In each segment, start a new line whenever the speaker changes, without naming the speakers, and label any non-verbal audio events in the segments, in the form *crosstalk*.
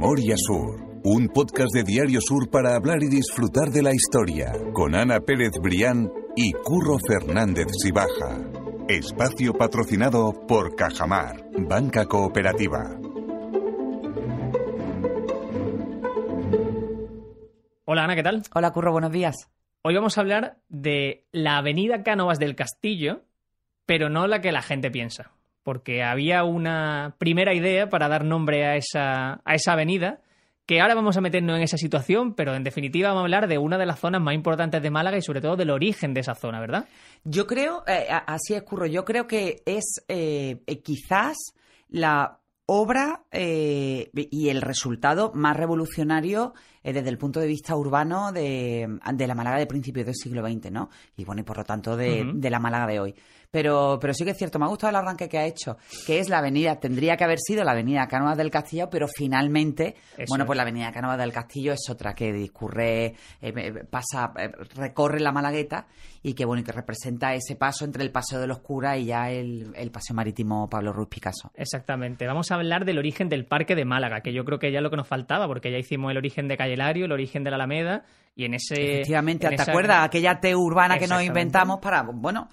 Memoria Sur, un podcast de Diario Sur para hablar y disfrutar de la historia, con Ana Pérez Brián y Curro Fernández Sibaja. Espacio patrocinado por Cajamar, Banca Cooperativa.
Hola Ana, ¿qué tal?
Hola Curro, buenos días.
Hoy vamos a hablar de la avenida Cánovas del Castillo, pero no la que la gente piensa, porque había una primera idea para dar nombre a esa, a esa avenida, que ahora vamos a meternos en esa situación, pero en definitiva vamos a hablar de una de las zonas más importantes de Málaga y sobre todo del origen de esa zona, ¿verdad?
Yo creo, eh, así es Curro, yo creo que es eh, quizás la obra eh, y el resultado más revolucionario eh, desde el punto de vista urbano de, de, la Málaga de principios del siglo XX, ¿no? Y bueno, y por lo tanto de, uh -huh. de, la Málaga de hoy. Pero, pero sí que es cierto, me ha gustado el arranque que ha hecho, que es la avenida, tendría que haber sido la avenida Cánovas del Castillo, pero finalmente, Eso. bueno, pues la avenida Cánovas del Castillo es otra que discurre, eh, pasa, eh, recorre la Malagueta y que bueno, y que representa ese paso entre el Paseo de los Curas y ya el, el Paseo Marítimo Pablo Ruiz Picasso.
Exactamente, vamos a hablar del origen del Parque de Málaga, que yo creo que ya es lo que nos faltaba, porque ya hicimos el origen de Calle Lario, el origen de la Alameda, y en ese...
Efectivamente, en ¿te esa... acuerdas? Aquella T urbana que nos inventamos para, bueno...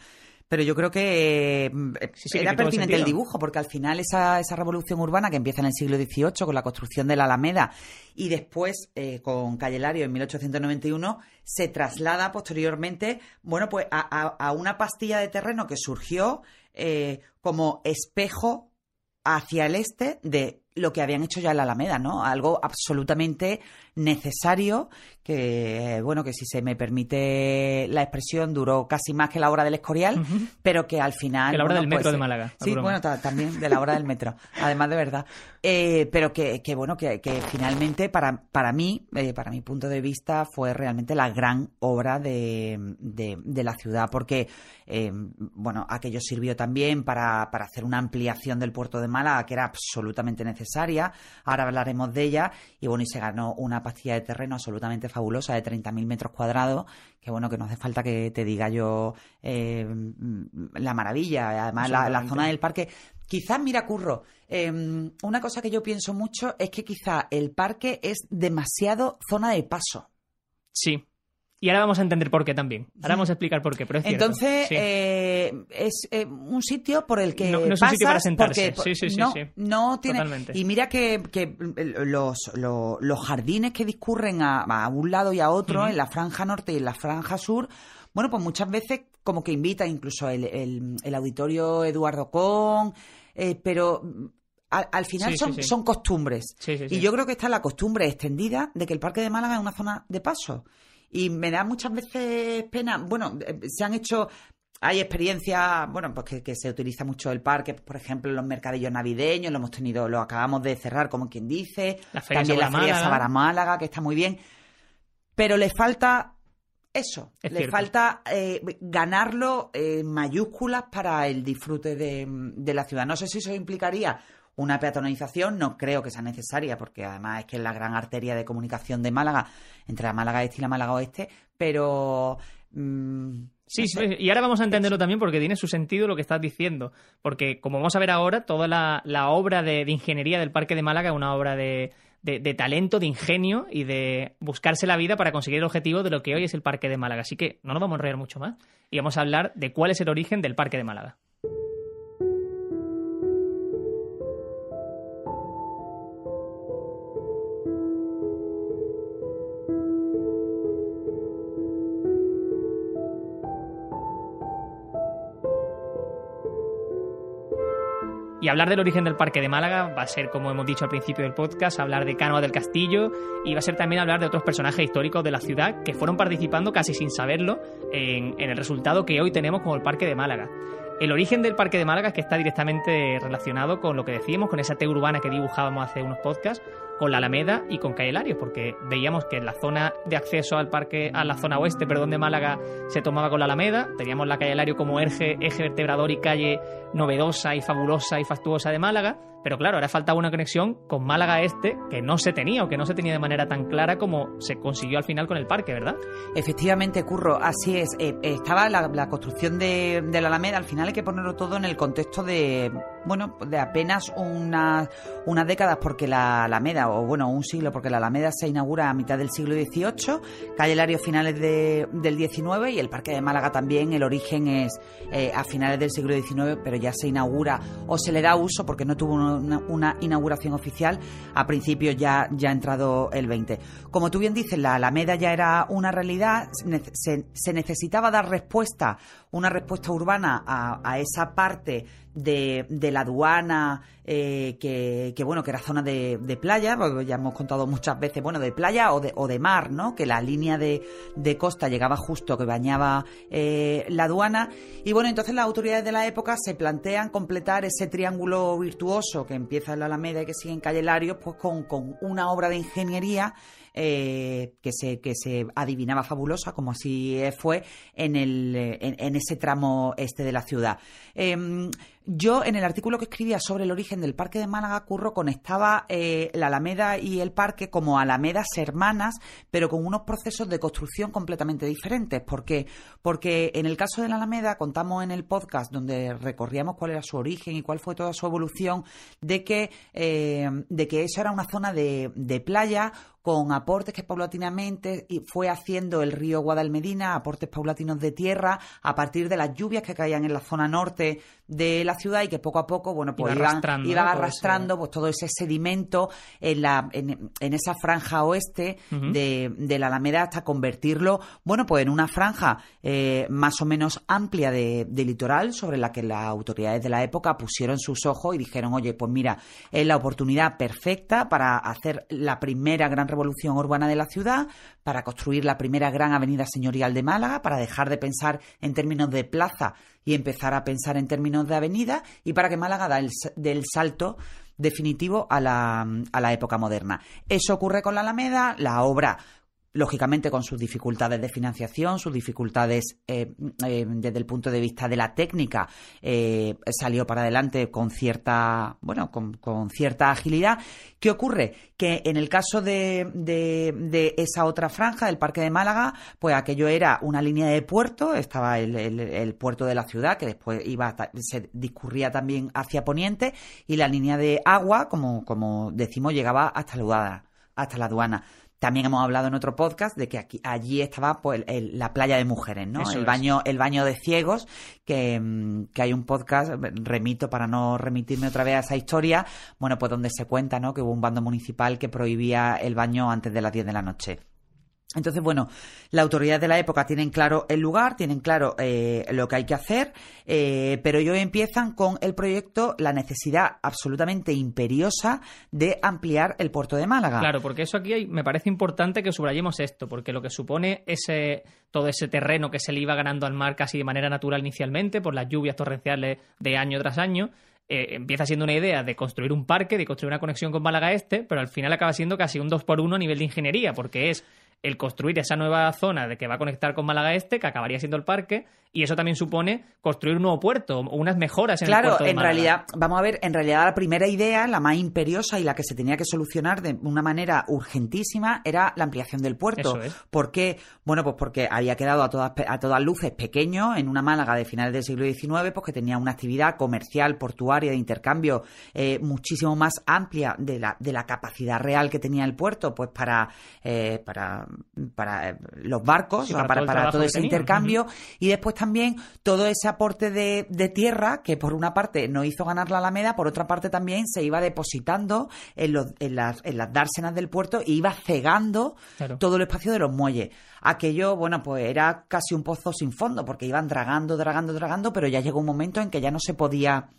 Pero yo creo que eh, sí, sí, era pertinente el dibujo, porque al final esa, esa revolución urbana que empieza en el siglo XVIII con la construcción de la Alameda y después eh, con Calle Lario en 1891 se traslada posteriormente, bueno, pues a, a, a una pastilla de terreno que surgió eh, como espejo hacia el este de lo que habían hecho ya en la Alameda, ¿no? Algo absolutamente necesario que, bueno, que si se me permite la expresión, duró casi más que la hora del Escorial, uh -huh. pero que al final...
Que la hora
bueno,
del metro
pues,
de Málaga.
Sí, bueno, también de la hora del metro, *laughs* además de verdad. Eh, pero que, que, bueno, que, que, finalmente para, para mí, eh, para mi punto de vista, fue realmente la gran obra de, de, de la ciudad, porque, eh, bueno, aquello sirvió también para, para hacer una ampliación del puerto de Málaga, que era absolutamente necesaria. Ahora hablaremos de ella. Y bueno, y se ganó una pastilla de terreno absolutamente fabulosa de 30.000 metros cuadrados, que bueno, que no hace falta que te diga yo eh, la maravilla, además la, la, zona del parque. Quizás, mira, Curro, eh, una cosa que yo pienso mucho es que quizá el parque es demasiado zona de paso.
Sí, y ahora vamos a entender por qué también. Ahora vamos a explicar por qué, pero es
Entonces,
sí.
eh, es eh, un sitio por el que
no, no es
pasas
un sitio para sentarse.
Porque,
sí, sí,
no,
sí,
no tiene...
Totalmente.
Y mira que, que los, los, los, jardines que discurren a, a, un lado y a otro, uh -huh. en la franja norte y en la franja sur, bueno, pues muchas veces como que invita incluso el, el, el auditorio Eduardo Con, eh, pero al, al, final
sí,
son,
sí, sí.
son costumbres. Y yo creo que está la costumbre extendida de que el Parque de Málaga es una zona de paso. Y me da muchas veces pena. Bueno, eh, se han hecho. Hay experiencias, bueno, pues que, que, se utiliza mucho el parque, por ejemplo, en los mercadillos navideños, lo hemos tenido, lo acabamos de cerrar, como quien dice.
La feria
También la feria Sabara Málaga, que está muy bien. Pero le falta eso,
es
le
cierto.
falta eh, ganarlo en mayúsculas para el disfrute de, de la ciudad. No sé si eso implicaría una peatonalización no creo que sea necesaria, porque además es que es la gran arteria de comunicación de Málaga, entre la Málaga Este y la Málaga Oeste, pero... Mmm,
Sí, no sé. y ahora vamos a entenderlo también porque tiene su sentido lo que estás diciendo. Porque, como vamos a ver ahora, toda la, la obra de, de, ingeniería del Parque de Málaga es una obra de, de, de, talento, de ingenio y de buscarse la vida para conseguir el objetivo de lo que hoy es el Parque de Málaga. Así que no nos vamos a enrollar mucho más y vamos a hablar de cuál es el origen del Parque de Málaga. Y hablar del origen del Parque de Málaga va a ser, como hemos dicho al principio del podcast, hablar de Cánovas del Castillo y va a ser también hablar de otros personajes históricos de la ciudad que fueron participando casi sin saberlo en, el resultado que hoy tenemos como el Parque de Málaga. El origen del Parque de Málaga que está directamente relacionado con lo que decíamos, con esa T urbana que dibujábamos hace unos podcasts, con la Alameda y con Calle Larios, porque veíamos que en la zona de acceso al parque, a la zona oeste, perdón, de Málaga se tomaba con la Alameda, teníamos la Calle Lario como eje, eje vertebrador y calle novedosa y fabulosa y fastuosa de Málaga, pero claro, ahora faltaba una conexión con Málaga Este que no se tenía o que no se tenía de manera tan clara como se consiguió al final con el parque, ¿verdad?
Efectivamente, Curro, así es. Eh, estaba la, construcción de, de, la Alameda, al final hay que ponerlo todo en el contexto de, bueno, de apenas una, unas décadas porque la Alameda, o bueno, un siglo porque la Alameda se inaugura a mitad del siglo XVIII, Calle Lario finales del XIX y el Parque de Málaga también, el origen es eh, a finales del siglo XIX, pero ya se inaugura o se le da uso porque no tuvo una, inauguración oficial a principios ya, ya entrado el 20. Como tú bien dices, la Alameda ya era una realidad, se, se necesitaba dar respuesta, una respuesta urbana a, a esa parte de, la aduana, eh, que, que, bueno, que era zona de, de, playa, porque ya hemos contado muchas veces, bueno, de playa o de, o de mar, ¿no? Que la línea de, de costa llegaba justo, que bañaba eh, la aduana. Y bueno, entonces las autoridades de la época se plantean completar ese triángulo virtuoso que empieza en la Alameda y que sigue en Calle Larios, pues con, con una obra de ingeniería eh, que, se, que se adivinaba fabulosa, como así fue, en, el, en, ese tramo este de la ciudad. Em, yo, en el artículo que escribía sobre el origen del Parque de Málaga, Curro conectaba eh, la Alameda y el parque como Alamedas hermanas, pero con unos procesos de construcción completamente diferentes. ¿Por qué? Porque en el caso de la Alameda, contamos en el podcast donde recorríamos cuál era su origen y cuál fue toda su evolución, de que, eh, de que eso era una zona de, playa con aportes que paulatinamente fue haciendo el río Guadalmedina, aportes paulatinos de tierra, a partir de las lluvias que caían en la zona norte de la ciudad y que poco a poco, bueno, pues iban, arrastrando, pues todo ese sedimento en, la, en, esa franja oeste de, la Alameda hasta convertirlo, bueno, pues en una franja eh, más o menos amplia de, de, litoral sobre la que las autoridades de la época pusieron sus ojos y dijeron, oye, pues mira, es la oportunidad perfecta para hacer la primera gran revolución urbana de la ciudad, para construir la primera gran avenida señorial de Málaga, para dejar de pensar en términos de plaza y empezar a pensar en términos de avenida y para que Málaga da el, del salto definitivo a la, a la época moderna. Eso ocurre con la Alameda, la obra lógicamente con sus dificultades de financiación, sus dificultades eh, eh, desde el punto de vista de la técnica, eh, salió para adelante con cierta, bueno, con, cierta agilidad. ¿Qué ocurre? Que en el caso de, de, esa otra franja, del Parque de Málaga, pues aquello era una línea de puerto, estaba el, el, puerto de la ciudad, que después iba se discurría también hacia Poniente, y la línea de agua, como, como decimos, llegaba hasta la, hasta la aduana también hemos hablado en otro podcast de que aquí, allí estaba pues, la playa de mujeres, ¿no? el baño, el baño de ciegos, que, mm, que, hay un podcast, remito para no remitirme otra vez a esa historia, bueno, pues donde se cuenta, ¿no? Que hubo un bando municipal que prohibía el baño antes de las 10 de la noche. Entonces, bueno, la autoridad de la época tienen claro el lugar, tienen claro eh, lo que hay que hacer, eh, pero ellos empiezan con el proyecto la necesidad absolutamente imperiosa de ampliar el puerto de Málaga.
Claro, porque eso aquí me parece importante que subrayemos esto, porque lo que supone ese todo ese terreno que se le iba ganando al mar casi de manera natural inicialmente por las lluvias torrenciales de año tras año, eh, empieza siendo una idea de construir un parque, de construir una conexión con Málaga Este, pero al final acaba siendo casi un 2 por 1 a nivel de ingeniería, porque es el construir esa nueva zona de que va a conectar con Málaga Este, que acabaría siendo el parque, y eso también supone construir un nuevo puerto unas mejoras en
el
puerto.
Claro, en realidad, vamos a ver, en realidad la primera idea, la más imperiosa y la que se tenía que solucionar de una manera urgentísima era la ampliación del puerto.
Eso
¿Por qué? Bueno, pues porque había quedado a todas, a todas luces pequeño en una Málaga de finales del siglo XIX, pues que tenía una actividad comercial, portuaria, de intercambio eh, muchísimo más amplia de la, de la capacidad real que tenía el puerto, pues para, eh, para, para eh, los barcos, para, todo, ese intercambio. Y después también todo ese aporte de, tierra que por una parte nos hizo ganar la Alameda, por otra parte también se iba depositando en, las, dársenas del puerto e iba cegando todo el espacio de los muelles. Aquello, bueno, pues era casi un pozo sin fondo, porque iban dragando, dragando, dragando, pero ya llegó un momento en que ya no se podía...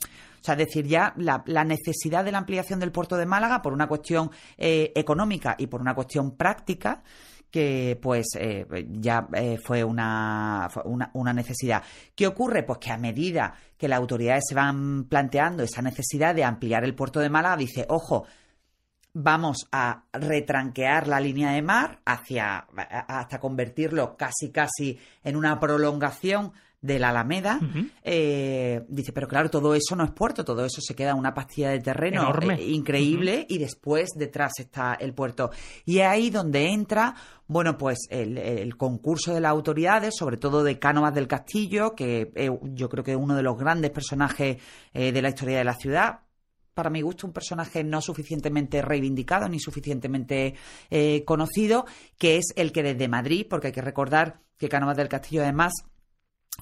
O sea, decir ya la, necesidad de la ampliación del puerto de Málaga por una cuestión eh, económica y por una cuestión práctica, que pues eh, ya eh, fue una, una, necesidad. ¿Qué ocurre? Pues que a medida que las autoridades se van planteando esa necesidad de ampliar el puerto de Málaga, dice, ojo, vamos a retranquear la línea de mar hacia hasta convertirlo casi casi en una prolongación de la Alameda, eh, dice, pero claro, todo eso no es puerto, todo eso se queda en una pastilla de terreno eh, increíble y después detrás está el puerto. Y es ahí donde entra, bueno, pues el, concurso de las autoridades, sobre todo de Cánovas del Castillo, que yo creo que es uno de los grandes personajes de la historia de la ciudad, para mi gusto, un personaje no suficientemente reivindicado ni suficientemente eh, conocido, que es el que desde Madrid, porque hay que recordar que Cánovas del Castillo además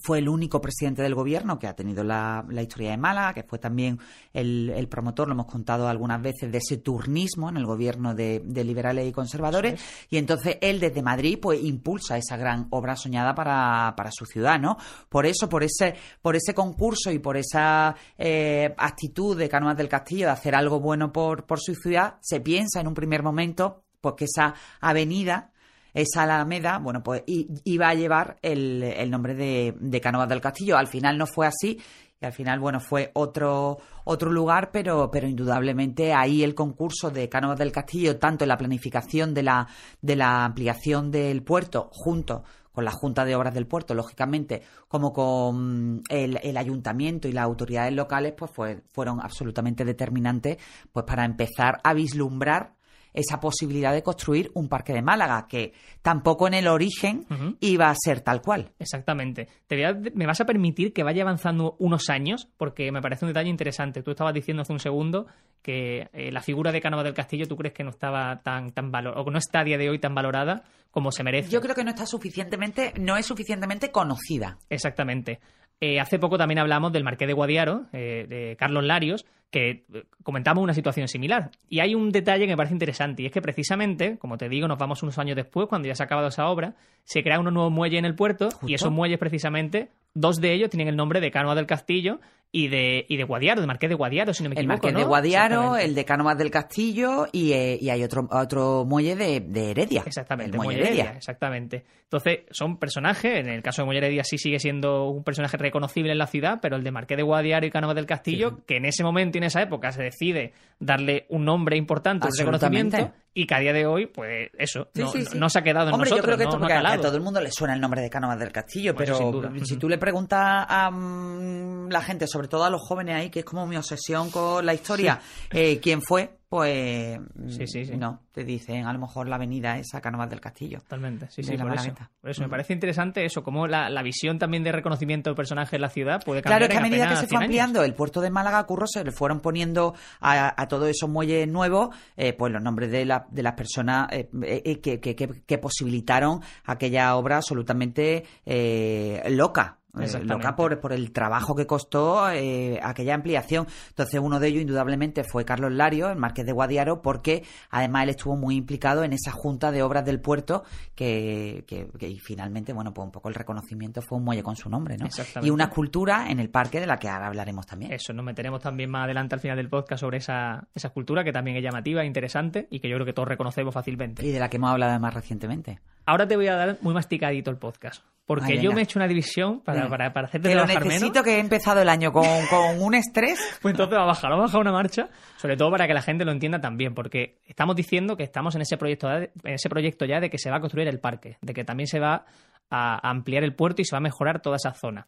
fue el único presidente del gobierno que ha tenido la, historia de Málaga, que fue también el, promotor, lo hemos contado algunas veces, de ese turnismo en el gobierno de, liberales y conservadores. Y entonces él desde Madrid pues impulsa esa gran obra soñada para, su ciudad, ¿no? Por eso, por ese, por ese concurso y por esa eh, actitud de Cánovas del Castillo de hacer algo bueno por, por su ciudad, se piensa en un primer momento pues que esa avenida esa Alameda, bueno, pues iba a llevar el, nombre de, de Cánovas del Castillo. Al final no fue así y al final, bueno, fue otro, otro lugar, pero, pero indudablemente ahí el concurso de Cánovas del Castillo, tanto en la planificación de la, de la ampliación del puerto, junto con la Junta de Obras del Puerto, lógicamente, como con el, el ayuntamiento y las autoridades locales, pues fue, fueron absolutamente determinantes pues para empezar a vislumbrar esa posibilidad de construir un parque de Málaga, que tampoco en el origen iba a ser tal cual.
Exactamente. Te me vas a permitir que vaya avanzando unos años, porque me parece un detalle interesante. Tú estabas diciendo hace un segundo que eh, la figura de Cánova del Castillo tú crees que no estaba tan, tan valor o no está a día de hoy tan valorada como se merece.
Yo creo que no está suficientemente, no es suficientemente conocida.
Exactamente. Eh, hace poco también hablamos del Marqués de Guadiaro, eh, de Carlos Larios, que eh, comentamos una situación similar. Y hay un detalle que me parece interesante, y es que precisamente, como te digo, nos vamos unos años después, cuando ya se ha acabado esa obra, se crea un nuevo muelle en el puerto, y esos muelles precisamente, dos de ellos tienen el nombre de Canoa del Castillo y de, y de Guadiaro, de Marqués de Guadiaro, si no me equivoco.
El Marqués de Guadiaro, el de Cánovas del Castillo y, eh, y hay otro, otro muelle de, de Heredia.
Exactamente, el muelle Heredia. Exactamente. Entonces, son personajes, en el caso de Muelle Heredia sí sigue siendo un personaje reconocible en la ciudad, pero el de Marqués de Guadiaro y Cánovas del Castillo, que en ese momento y en esa época se decide darle un nombre importante, un reconocimiento, y que a día de hoy, pues eso, no, se ha quedado en
Hombre,
nosotros.
yo creo que esto a, todo el mundo le suena el nombre de Cánovas del Castillo, pero si tú le preguntas a mm, la gente, sobre todo a los jóvenes ahí, que es como mi obsesión con la historia, eh, quién fue, pues sí, sí, sí. no, te dicen a lo mejor la avenida esa Canovas del Castillo.
Totalmente, sí, sí, por eso, por eso. me parece interesante eso, como la, visión también de reconocimiento del personaje en la ciudad puede cambiar.
Claro, es que a medida que se fue ampliando el puerto de Málaga, Curro, se le fueron poniendo a, todos esos muelles nuevos, eh, pues los nombres de, la, de las personas eh, eh, que, que, que, posibilitaron aquella obra absolutamente loca eh, loca por, por, el trabajo que costó eh, aquella ampliación. Entonces, uno de ellos, indudablemente, fue Carlos Lario, el marqués de Guadiaro, porque además él estuvo muy implicado en esa junta de obras del puerto que, que, y finalmente, bueno, pues un poco el reconocimiento fue un muelle con su nombre, ¿no? Y una escultura en el parque de la que ahora hablaremos también.
Eso, nos meteremos también más adelante al final del podcast sobre esa, esa escultura que también es llamativa, e interesante y que yo creo que todos reconocemos fácilmente.
Y de la que hemos hablado más recientemente.
Ahora te voy a dar muy masticadito el podcast. Porque yo me he hecho una división para, para, para hacerte que
lo necesito que he empezado el año con, *laughs* con un estrés.
pues entonces va a bajar, va a bajar una marcha, sobre todo para que la gente lo entienda también, porque estamos diciendo que estamos en ese proyecto, en ese proyecto ya de que se va a construir el parque, de que también se va a ampliar el puerto y se va a mejorar toda esa zona.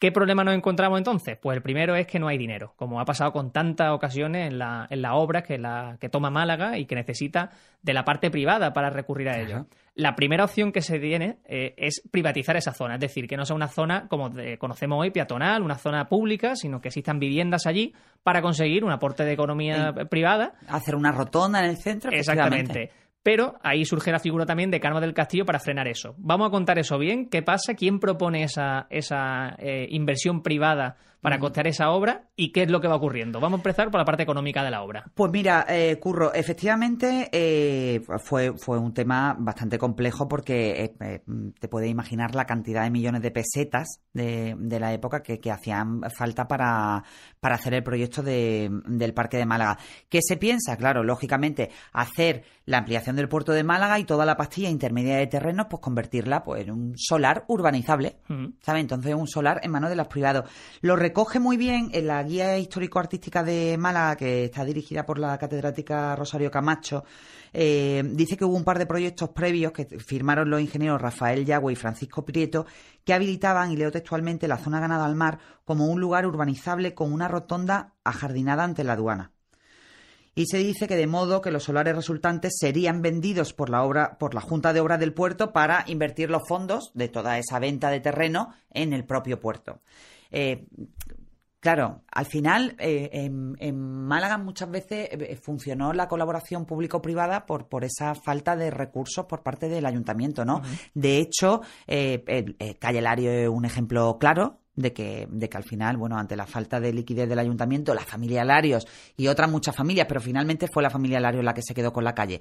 ¿Qué problema nos encontramos entonces? Pues el primero es que no hay dinero, como ha pasado con tantas ocasiones en la, en la obra que, la, que toma Málaga y que necesita de la parte privada para recurrir a ello. La primera opción que se tiene eh, es privatizar esa zona, es decir, que no sea una zona como conocemos hoy, peatonal, una zona pública, sino que existan viviendas allí para conseguir un aporte de economía privada.
Hacer una rotonda en el centro.
Exactamente. Pero ahí surge la figura también de Carmo del Castillo para frenar eso. Vamos a contar eso bien. ¿Qué pasa? ¿Quién propone esa, esa eh, inversión privada para costear esa obra y qué es lo que va ocurriendo. Vamos a empezar por la parte económica de la obra.
Pues mira, eh, Curro, efectivamente eh, fue, fue un tema bastante complejo porque eh, te puedes imaginar la cantidad de millones de pesetas de, la época que, hacían falta para, para hacer el proyecto del Parque de Málaga. ¿Qué se piensa? Claro, lógicamente, hacer la ampliación del puerto de Málaga y toda la pastilla intermedia de terrenos, pues convertirla pues, en un solar urbanizable, ¿sabes? Entonces un solar en manos de los privados. Los recoge muy bien en la guía histórico-artística de Málaga, que está dirigida por la catedrática Rosario Camacho, eh, dice que hubo un par de proyectos previos que firmaron los ingenieros Rafael Yagüe y Francisco Prieto que habilitaban, y leo textualmente, la zona ganada al mar como un lugar urbanizable con una rotonda ajardinada ante la aduana. Y se dice que de modo que los solares resultantes serían vendidos por la obra, por la Junta de Obras del Puerto para invertir los fondos de toda esa venta de terreno en el propio puerto. Eh, Claro, al final eh, en, Málaga muchas veces eh, funcionó la colaboración público-privada por, por esa falta de recursos por parte del ayuntamiento, ¿no? De hecho, eh, Calle Lario es un ejemplo claro de que, de que al final, bueno, ante la falta de liquidez del ayuntamiento, la familia Larios y otras muchas familias, pero finalmente fue la familia Larios la que se quedó con la calle,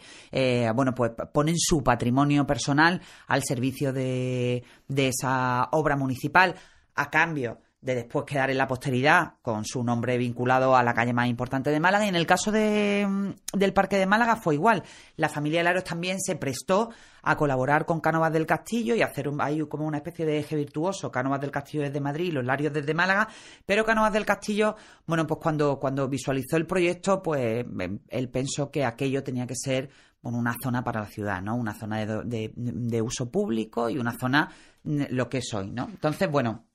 bueno, pues ponen su patrimonio personal al servicio de, de esa obra municipal a cambio de después quedar en la posteridad con su nombre vinculado a la calle más importante de Málaga. Y en el caso de, mm, del Parque de Málaga fue igual. La familia Laros también se prestó a colaborar con Cánovas del Castillo y hacer un, hay como una especie de eje virtuoso. Cánovas del Castillo desde Madrid, los Larios desde Málaga, pero Cánovas del Castillo, bueno, pues cuando, cuando visualizó el proyecto, pues em, él pensó que aquello tenía que ser bueno, una zona para la ciudad, ¿no? Una zona de, de, de uso público y una zona mm, lo que es hoy, ¿no? Entonces, bueno,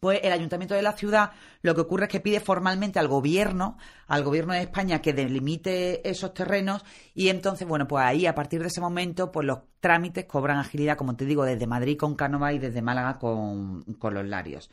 pues el ayuntamiento de la ciudad lo que ocurre es que pide formalmente al gobierno, al gobierno de España, que delimite esos terrenos y entonces, bueno, pues ahí a partir de ese momento, pues los trámites cobran agilidad, como te digo, desde Madrid con Cánova y desde Málaga con, con los Larios.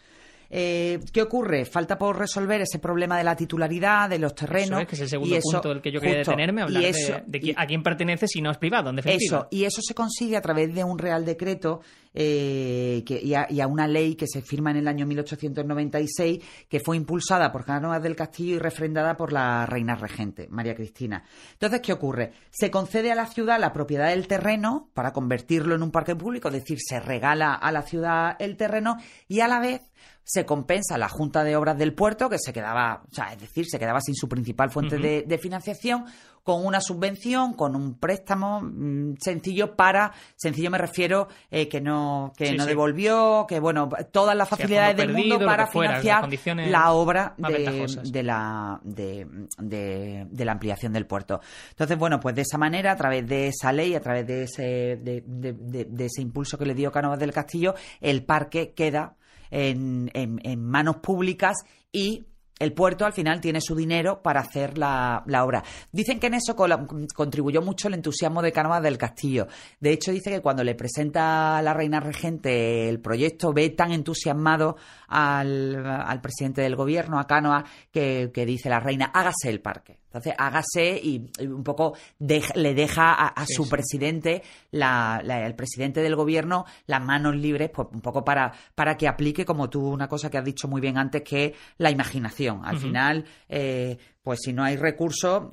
Eh, ¿Qué ocurre? Falta por resolver ese problema de la titularidad, de los terrenos.
Eso es, que es el segundo punto del que yo quería detenerme, hablar de, a quién pertenece si no es privado, en definitiva.
Eso, y eso se consigue a través de un Real Decreto eh, que, y, a, una ley que se firma en el año 1896, que fue impulsada por Cánovas del Castillo y refrendada por la reina regente, María Cristina. Entonces, ¿qué ocurre? Se concede a la ciudad la propiedad del terreno para convertirlo en un parque público, es decir, se regala a la ciudad el terreno y a la vez se compensa la Junta de Obras del Puerto, que se quedaba, o sea, es decir, se quedaba sin su principal fuente de, financiación, con una subvención, con un préstamo mm, sencillo para, sencillo me refiero, eh, que no, que no devolvió, que bueno, todas las facilidades del mundo para financiar la obra de, la, de, la ampliación del puerto. Entonces, bueno, pues de esa manera, a través de esa ley, a través de ese, de, ese impulso que le dio Cánovas del Castillo, el parque queda en, en, manos públicas y el puerto al final tiene su dinero para hacer la, obra. Dicen que en eso contribuyó mucho el entusiasmo de Cánovas del Castillo. De hecho, dice que cuando le presenta a la reina regente el proyecto, ve tan entusiasmado al, presidente del gobierno, a Cánovas, que, dice la reina, hágase el parque. Entonces, hágase y, un poco le deja a, su presidente, el presidente del gobierno, las manos libres, pues un poco para, para que aplique, como tú, una cosa que has dicho muy bien antes, que es la imaginación. Al final, eh, pues si no hay recursos,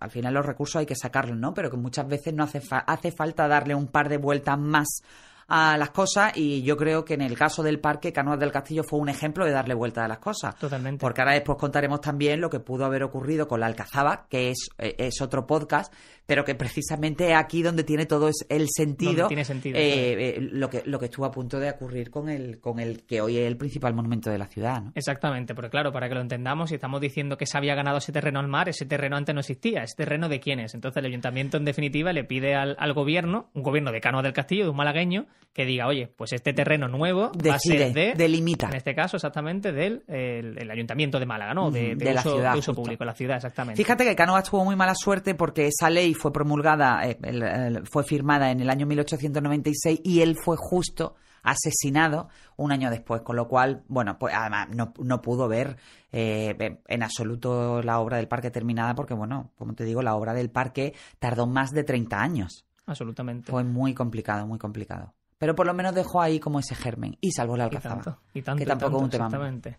al final los recursos hay que sacarlos, ¿no? Pero que muchas veces no hace, hace falta darle un par de vueltas más a las cosas y yo creo que en el caso del parque Canoas del Castillo fue un ejemplo de darle vuelta a las cosas.
Totalmente.
Porque ahora después contaremos también lo que pudo haber ocurrido con la Alcazaba, que es, eh, es otro podcast, pero que precisamente es aquí donde tiene todo el sentido,
tiene sentido
eh, eh, lo, que, lo que estuvo a punto de ocurrir con el, con el que hoy es el principal monumento de la ciudad. ¿no?
Exactamente, porque claro, para que lo entendamos, si estamos diciendo que se había ganado ese terreno al mar, ese terreno antes no existía, ¿ese terreno de quién es? Entonces el ayuntamiento en definitiva le pide al, al gobierno, un gobierno de Canoas del Castillo, de un malagueño, que diga, oye, pues este terreno nuevo va a ser de...
Delimita.
En este caso, exactamente, del el, ayuntamiento de Málaga, ¿no? De,
la ciudad,
de uso público, la ciudad, exactamente.
Fíjate que Cánovas tuvo muy mala suerte porque esa ley fue promulgada, eh, fue firmada en el año 1896 y él fue justo asesinado un año después, con lo cual, bueno, pues además no, no pudo ver eh, en absoluto la obra del parque terminada porque, bueno, como te digo, la obra del parque tardó más de 30 años.
Absolutamente.
Fue muy complicado, muy complicado. Pero por lo menos dejó ahí como ese germen y salvó la alcazaba.
Y tanto, que tampoco es un tema. Exactamente.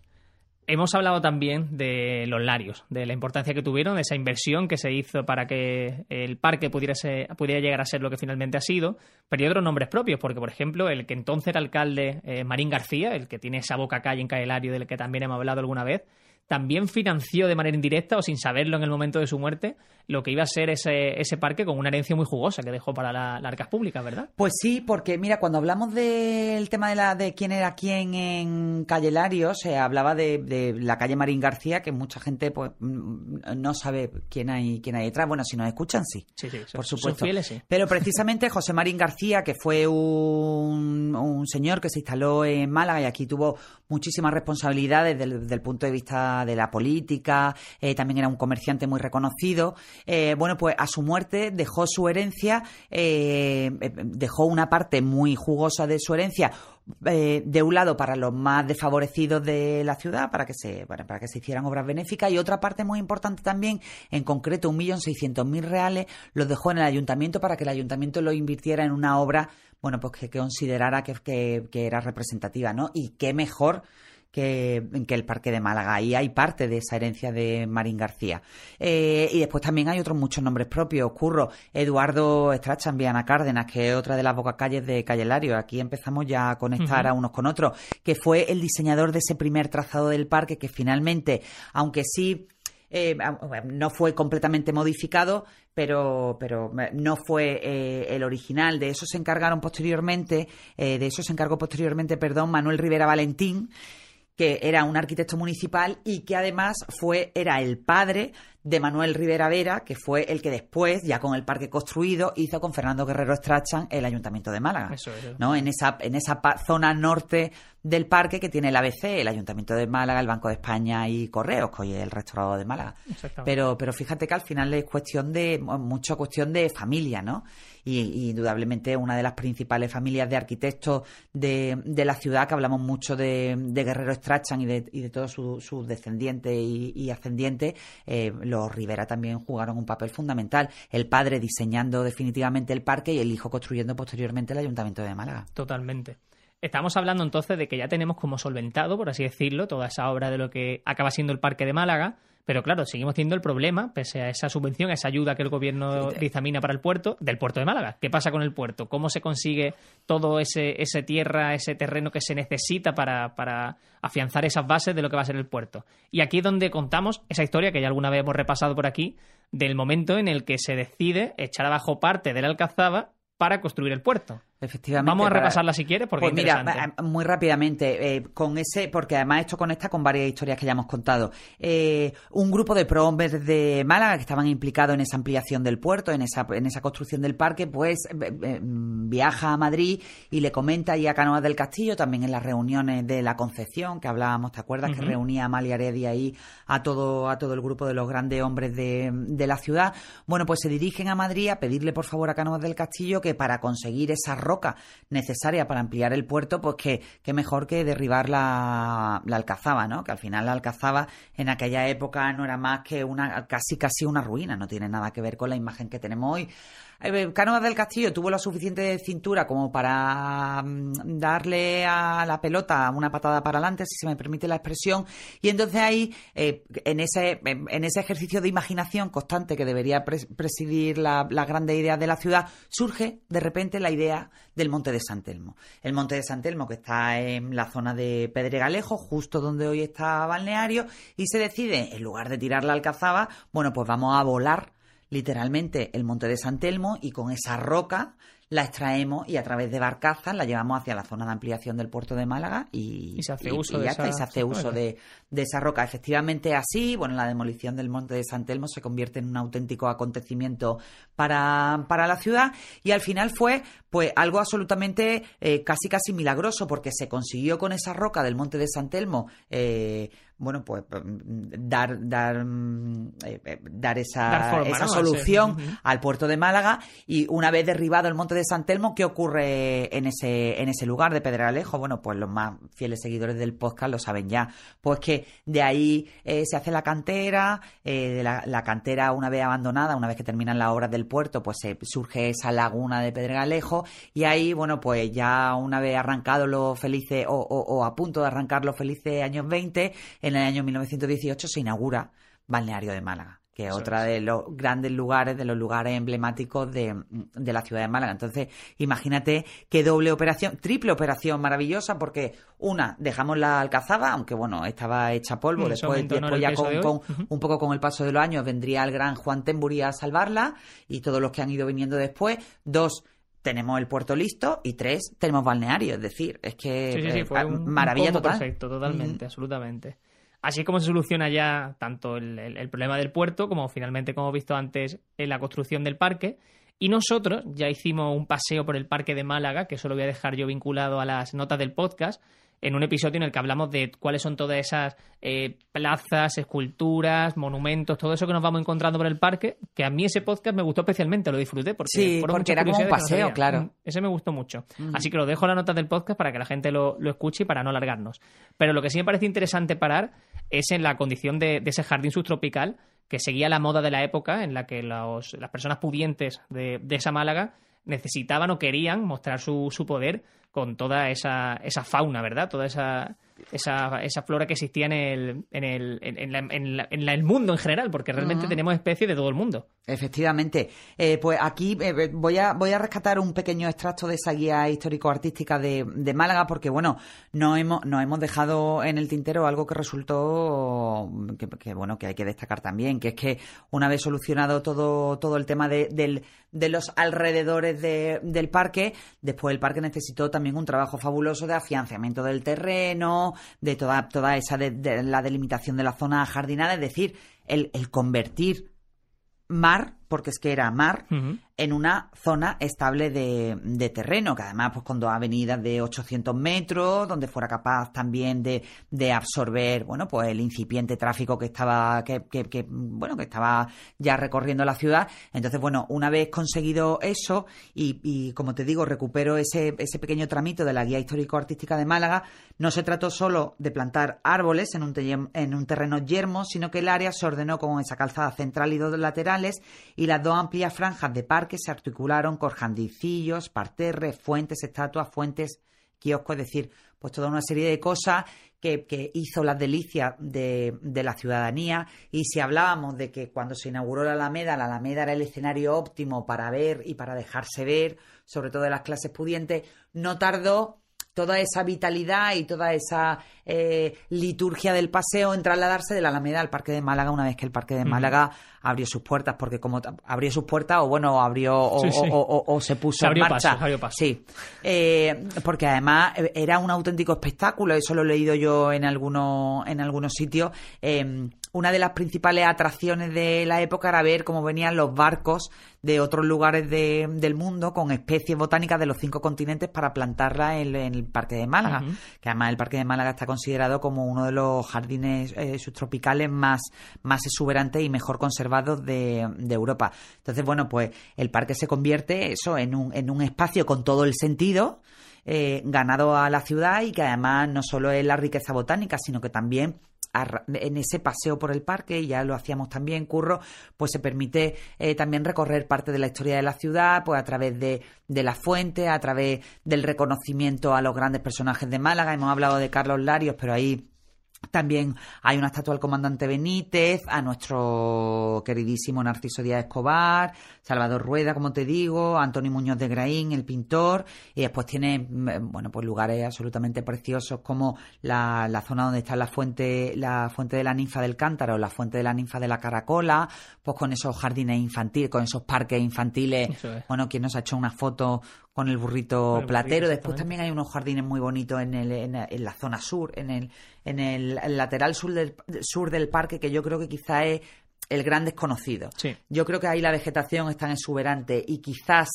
Hemos hablado también de los larios, de la importancia que tuvieron, de esa inversión que se hizo para que el parque pudiera, pudiera llegar a ser lo que finalmente ha sido, pero hay otros nombres propios, porque por ejemplo el que entonces era alcalde, eh, Marín García, el que tiene esa boca calle en Caelario del que también hemos hablado alguna vez, también financió de manera indirecta o sin saberlo en el momento de su muerte lo que iba a ser ese, ese parque con una herencia muy jugosa que dejó para las arcas públicas, ¿verdad?
Pues sí, porque mira, cuando hablamos del tema de, la, de quién era quién en Calle Lario, se hablaba de, la calle Marín García, que mucha gente pues mm, no sabe quién hay quién hay detrás. Bueno, si nos escuchan, sí.
Sí, sí,
por supuesto.
fieles, sí.
Pero precisamente José Marín García, que fue un, un, señor que se instaló en Málaga y aquí tuvo muchísimas responsabilidades desde, el punto de vista de la política, eh, también era un comerciante muy reconocido. Eh, bueno, pues a su muerte dejó su herencia, eh, dejó una parte muy jugosa de su herencia, de un lado para los más desfavorecidos de la ciudad, para que se, para que se hicieran obras benéficas, y otra parte muy importante también, en concreto un millón seiscientos mil reales, los dejó en el ayuntamiento para que el ayuntamiento lo invirtiera en una obra, bueno, pues que, considerara que, que, era representativa, ¿no? Y qué mejor que, que, el Parque de Málaga. Ahí hay parte de esa herencia de Marín García. Eh, y después también hay otros muchos nombres propios. Curro, Eduardo Estrachan, Viana Cárdenas, que es otra de las bocacalles de Calle Aquí empezamos ya a conectar a unos con otros, que fue el diseñador de ese primer trazado del parque que finalmente, aunque sí... Eh, no fue completamente modificado, pero, pero no fue eh, el original. De eso se encargaron posteriormente, de eso se encargó posteriormente, perdón, Manuel Rivera Valentín, que era un arquitecto municipal y que además fue, era el padre de Manuel Rivera Vera, que fue el que después, ya con el parque construido, hizo con Fernando Guerrero Strachan el Ayuntamiento de Málaga. ¿no? En esa, en esa zona norte del parque que tiene el ABC, el Ayuntamiento de Málaga, el Banco de España y Correos, que hoy es el restaurado de Málaga. Pero, pero fíjate que al final es cuestión de, mucho cuestión de familia, ¿no? Y, indudablemente una de las principales familias de arquitectos de, de la ciudad, que hablamos mucho de, Guerrero Strachan y de, y de todos sus descendientes y, ascendientes, eh, los Rivera también jugaron un papel fundamental. El padre diseñando definitivamente el parque y el hijo construyendo posteriormente el Ayuntamiento de Málaga.
Totalmente. Estamos hablando entonces de que ya tenemos como solventado, por así decirlo, toda esa obra de lo que acaba siendo el Parque de Málaga, pero claro, seguimos teniendo el problema, pese a esa subvención, a esa ayuda que el gobierno dictamina para el puerto, del puerto de Málaga. ¿Qué pasa con el puerto? ¿Cómo se consigue todo ese, ese tierra, ese terreno que se necesita para, para afianzar esas bases de lo que va a ser el puerto? Y aquí es donde contamos esa historia que ya alguna vez hemos repasado por aquí, del momento en el que se decide echar abajo parte de la Alcazaba para construir el puerto.
Efectivamente.
Vamos a repasarla si quieres, porque
pues mira, muy rápidamente, eh, con ese, porque además esto conecta con varias historias que ya hemos contado. Eh, un grupo de pro hombres de Málaga que estaban implicados en esa ampliación del puerto, en esa, en esa construcción del parque, pues eh, viaja a Madrid y le comenta ahí a Canoas del Castillo, también en las reuniones de la Concepción, que hablábamos, ¿te acuerdas? Que reunía a Amalia Heredia ahí a todo, a todo el grupo de los grandes hombres de, de la ciudad. Bueno, pues se dirigen a Madrid a pedirle por favor a Canoas del Castillo que para conseguir esa roca necesaria para ampliar el puerto, pues que, mejor que derribar la, la, alcazaba, ¿no? Que al final la alcazaba en aquella época no era más que una casi casi una ruina, no tiene nada que ver con la imagen que tenemos hoy. Eh, Cánovas del Castillo tuvo la suficiente cintura como para mm, darle a la pelota una patada para adelante, si se me permite la expresión, y entonces ahí, eh, en, ese, en ese ejercicio de imaginación constante que debería presidir la, la grande idea de la ciudad, surge de repente la idea del Monte de San Telmo. El Monte de San Telmo que está en la zona de Pedregalejo, justo donde hoy está Balneario, y se decide, en lugar de tirar la alcazaba, bueno, pues vamos a volar literalmente el monte de San Telmo y con esa roca la extraemos y a través de barcazas la llevamos hacia la zona de ampliación del puerto de Málaga y,
se hace uso, de, esa,
se hace uso de, esa roca. Efectivamente, así, bueno, la demolición del monte de San Telmo se convierte en un auténtico acontecimiento para, para la ciudad. Y al final fue pues algo absolutamente eh, casi casi milagroso porque se consiguió con esa roca del monte de San Telmo eh, bueno, pues mm, dar dar mm, eh, dar esa, esa solución al puerto de Málaga y una vez derribado el monte de San Telmo, ¿qué ocurre en ese en ese lugar de Pedralejo? Bueno, pues los más fieles seguidores del podcast lo saben ya, pues que de ahí se hace la cantera, de la, la, cantera una vez abandonada, una vez que terminan las obras del puerto, pues surge esa laguna de Pedregalejo y ahí, bueno, pues ya una vez arrancado los felices o, a punto de arrancar los felices años 20, en el año 1918 se inaugura Balneario de Málaga. que es otra de los grandes lugares, de los lugares emblemáticos de, de, la ciudad de Málaga. Entonces, imagínate qué doble operación, triple operación maravillosa, porque una, dejamos la alcazaba, aunque bueno, estaba hecha polvo, después, después ya con, un poco con el paso de los años vendría el gran Juan Temburi a salvarla y todos los que han ido viniendo después. Dos, tenemos el puerto listo y tres, tenemos balneario. Es decir, es que
sí, sí, fue maravilla total. Perfecto, totalmente, absolutamente. Así es como se soluciona ya tanto el, problema del puerto como finalmente, como hemos visto antes, en la construcción del parque. Y nosotros ya hicimos un paseo por el parque de Málaga, que eso lo voy a dejar yo vinculado a las notas del podcast, en un episodio en el que hablamos de cuáles son todas esas eh, plazas, esculturas, monumentos, todo eso que nos vamos encontrando por el parque, que a mí ese podcast me gustó especialmente, lo disfruté porque,
sí, porque era como un paseo, claro. Mm,
ese me gustó mucho. Así que lo dejo en la nota del podcast para que la gente lo, escuche y para no alargarnos. Pero lo que sí me parece interesante parar es en la condición de, ese jardín subtropical que seguía la moda de la época en la que las personas pudientes de, de esa Málaga necesitaban o querían mostrar su, su poder con toda esa, esa fauna, ¿verdad? Toda esa, esa, esa flora que existía en el, en, el, en, la, en, el mundo en general, porque realmente tenemos especies de todo el mundo.
Efectivamente. Eh, pues aquí eh, eh, voy, a, voy a rescatar un pequeño extracto de esa guía histórico-artística de, de, Málaga, porque bueno, no hemos, nos hemos dejado en el tintero algo que resultó que, bueno, que hay que destacar también, que es que una vez solucionado todo, todo el tema de, del, de los alrededores de, del parque, después el parque necesitó también un trabajo fabuloso de afianzamiento del terreno, de toda, toda esa de, la delimitación de la zona jardinada, es decir, el, el convertir mar, porque es que era mar, en una zona estable de, terreno, que además pues con dos avenidas de 800 metros, donde fuera capaz también de, de absorber, bueno, pues el incipiente tráfico que estaba, que, que, bueno, que estaba ya recorriendo la ciudad. Entonces, bueno, una vez conseguido eso, y, y como te digo, recupero ese, ese pequeño tramito de la guía histórico-artística de Málaga, no se trató solo de plantar árboles en un, en un terreno yermo, sino que el área se ordenó con esa calzada central y dos laterales, y las dos amplias franjas de parque que se articularon con jardicillos, parterres, fuentes, estatuas, fuentes, kioscos, es decir, pues toda una serie de cosas que, hizo las delicias de, de, la ciudadanía. Y si hablábamos de que cuando se inauguró la Alameda, la Alameda era el escenario óptimo para ver y para dejarse ver, sobre todo de las clases pudientes, no tardó toda esa vitalidad y toda esa eh, liturgia del paseo en trasladarse de la Alameda al Parque de Málaga una vez que el Parque de Málaga abrió sus puertas, porque como abrió sus puertas o bueno, abrió o, se puso en marcha. Sí, eh, porque además eh, era un auténtico espectáculo, eso lo he leído yo en algunos, en algunos sitios. Em, una de las principales atracciones de la época era ver cómo venían los barcos de otros lugares del mundo con especies botánicas de los cinco continentes para plantarlas en, el Parque de Málaga, que además el Parque de Málaga está considerado como uno de los jardines eh, subtropicales más, más exuberantes y mejor conservados de, Europa. Entonces, bueno, pues el parque se convierte eso en un, en un espacio con todo el sentido. Eh, ganado a la ciudad y que además no solo es la riqueza botánica, sino que también en ese paseo por el parque, ya lo hacíamos también, Curro, pues se permite eh, también recorrer parte de la historia de la ciudad, pues a través de, de la fuente, a través del reconocimiento a los grandes personajes de Málaga. Hemos hablado de Carlos Larios, pero ahí también hay una estatua al comandante Benítez, a nuestro queridísimo Narciso Díaz Escobar, Salvador Rueda, como te digo, Antonio Muñoz de Graín, el pintor, y después tiene, mm, bueno, pues lugares absolutamente preciosos como la, la zona donde está la fuente, la fuente de la ninfa del cántaro, la fuente de la ninfa de la caracola, pues con esos jardines infantiles, con esos parques infantiles. Bueno, quien nos ha hecho una foto con el burrito platero. Después también hay unos jardines muy bonitos en, el, en, la zona sur, en el, en el lateral sur del, sur del parque, que yo creo que quizá es el gran desconocido. Yo creo que ahí la vegetación es tan exuberante y quizás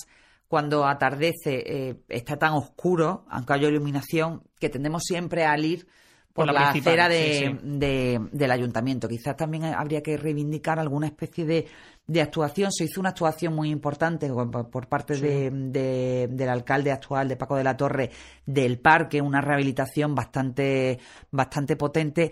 cuando atardece eh, está tan oscuro, aunque haya iluminación, que tendemos siempre a ir por, la, acera de, del ayuntamiento. Quizás también habría que reivindicar alguna especie de, de actuación. Se hizo una actuación muy importante por, parte de, del alcalde actual, de Paco de la Torre, del parque, una rehabilitación bastante, bastante potente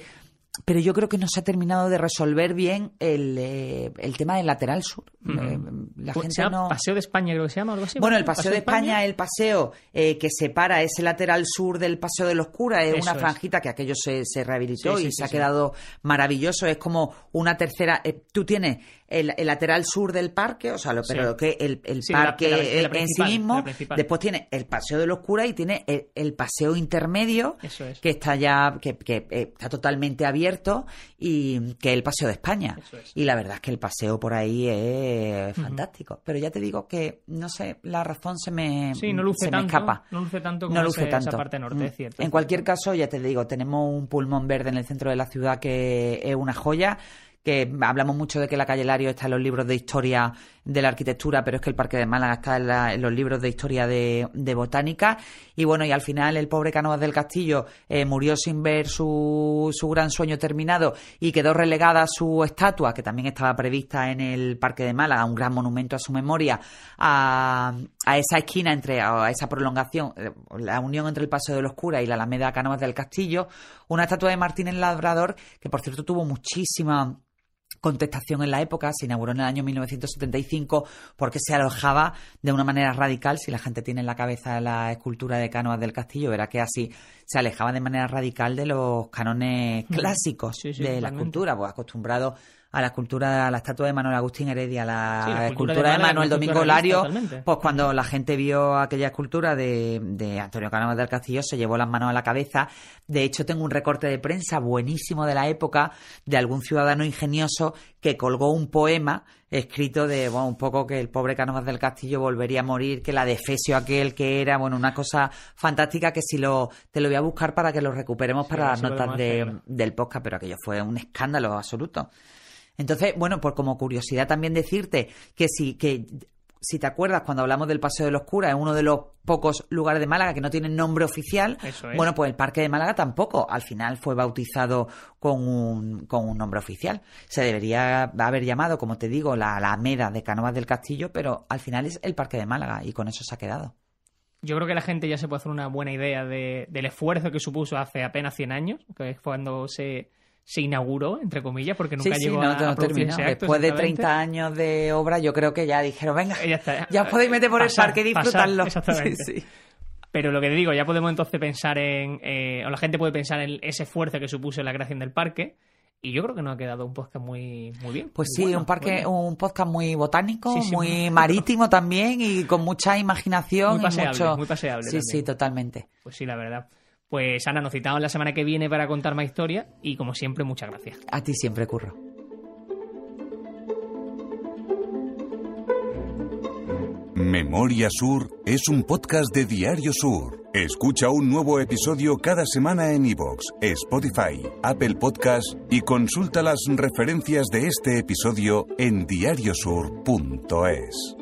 pero yo creo que no se ha terminado de resolver bien el, eh, el tema del lateral sur. Eh, la gente
se llama
no...
Paseo de España, creo que se llama, algo así.
Bueno, el Paseo de España, el paseo eh, que separa ese lateral sur del Paseo de los Curas, es
Eso
una
es.
franjita que aquello se, se rehabilitó
Sí,
y
sí,
se ha quedado maravilloso. Es como una tercera. eh, tú tienes el, el lateral sur del parque, o sea, lo, pero
Sí.
lo que el, el
Sí, de la-
parque
la- la
en sí mismo. Después tiene el Paseo de los Curas y tiene el, el paseo intermedio
Eso es.
que está ya que, que, eh, está totalmente abierto y que es el Paseo de España.
Eso es.
Y la verdad es que el paseo por ahí es fantástico. Pero ya te digo que, no sé, la razón se me,
Sí, no luce
se me
tanto,
escapa.
no luce tanto como
No luce
ese-
tanto.
esa parte norte,
Mm.
es cierto.
En cualquier caso, ya te digo, tenemos un pulmón verde en el centro de la ciudad que es una joya que hablamos mucho de que la calle Lario está en los libros de historia de la arquitectura, pero es que el Parque de Málaga está en, la- en los libros de historia de, botánica. Y bueno, y al final el pobre Cánovas del Castillo eh, murió sin ver su, su gran sueño terminado y quedó relegada su estatua, que también estaba prevista en el Parque de Málaga, un gran monumento a su memoria, a, a esa esquina entre, a esa prolongación, eh, la unión entre el Paseo de los Curas y la Alameda Cánovas del Castillo, una estatua de Martín el Labrador, que por cierto tuvo muchísima contestación en la época, se inauguró en el año 1975 porque se alojaba de una manera radical, si la gente tiene en la cabeza la escultura de Cánovas del Castillo, verá que así se alejaba de manera radical de los cánones clásicos
Sí, sí,
de la escultura, pues acostumbrado a la escultura, a la estatua de Manuel Agustín Heredia, a la,
Sí, la escultura
escultura
de
Manuel Domingo Lario, pues cuando la gente vio aquella escultura de, de Antonio Cánovas del Castillo se llevó las manos a la cabeza. De hecho, tengo un recorte de prensa buenísimo de la época de algún ciudadano ingenioso que colgó un poema escrito de, bueno, un poco que el pobre Cánovas del Castillo volvería a morir, que la defesio aquel que era, bueno, una cosa fantástica que si lo, te lo voy a buscar para que lo recuperemos para las notas de, del podcast, pero aquello fue un escándalo absoluto. Entonces, bueno, por como curiosidad también decirte que si, que si te acuerdas, cuando hablamos del Paseo de los Curas, es uno de los pocos lugares de Málaga que no tienen nombre oficial.
Eso es.
Bueno, pues el Parque de Málaga tampoco. Al final fue bautizado con un, con un nombre oficial. Se debería haber llamado, como te digo, la Alameda de Cánovas del Castillo, pero al final es el Parque de Málaga y con eso se ha quedado.
Yo creo que la gente ya se puede hacer una buena idea de- del esfuerzo que supuso hace apenas 100 años, que es cuando se, se inauguró, entre comillas, porque nunca
sí, sí,
llegó
no,
a,
no
a producirse
terminó.
acto,
Después de
exactamente.
30 años de obra, yo creo que ya dijeron, venga,
Ya está.
ya os podéis meter por
Pasar,
el parque y
pasar,
disfrutarlo. *laughs*
exactamente.
Sí.
Pero lo que te digo, ya podemos entonces pensar en. eh, o la gente puede pensar en ese esfuerzo que supuso la creación del parque. Y yo creo que nos ha quedado un podcast muy, muy bien.
Pues
muy
sí,
bueno,
un parque,
bueno.
un podcast muy botánico,
Sí, sí,
muy
muy-
marítimo también y con mucha imaginación
Muy paseable,
y mucho.
muy paseable
Sí,
también.
sí, totalmente.
Pues sí, la verdad. Pues Ana, nos citamos la semana que viene para contar más historia. Y como siempre, muchas gracias.
A ti siempre, curro.
Memoria Sur es un podcast de Diario Sur. Escucha un nuevo episodio cada semana en iVoox, Spotify, Apple Podcast y consulta las referencias de este episodio en diariosur.es.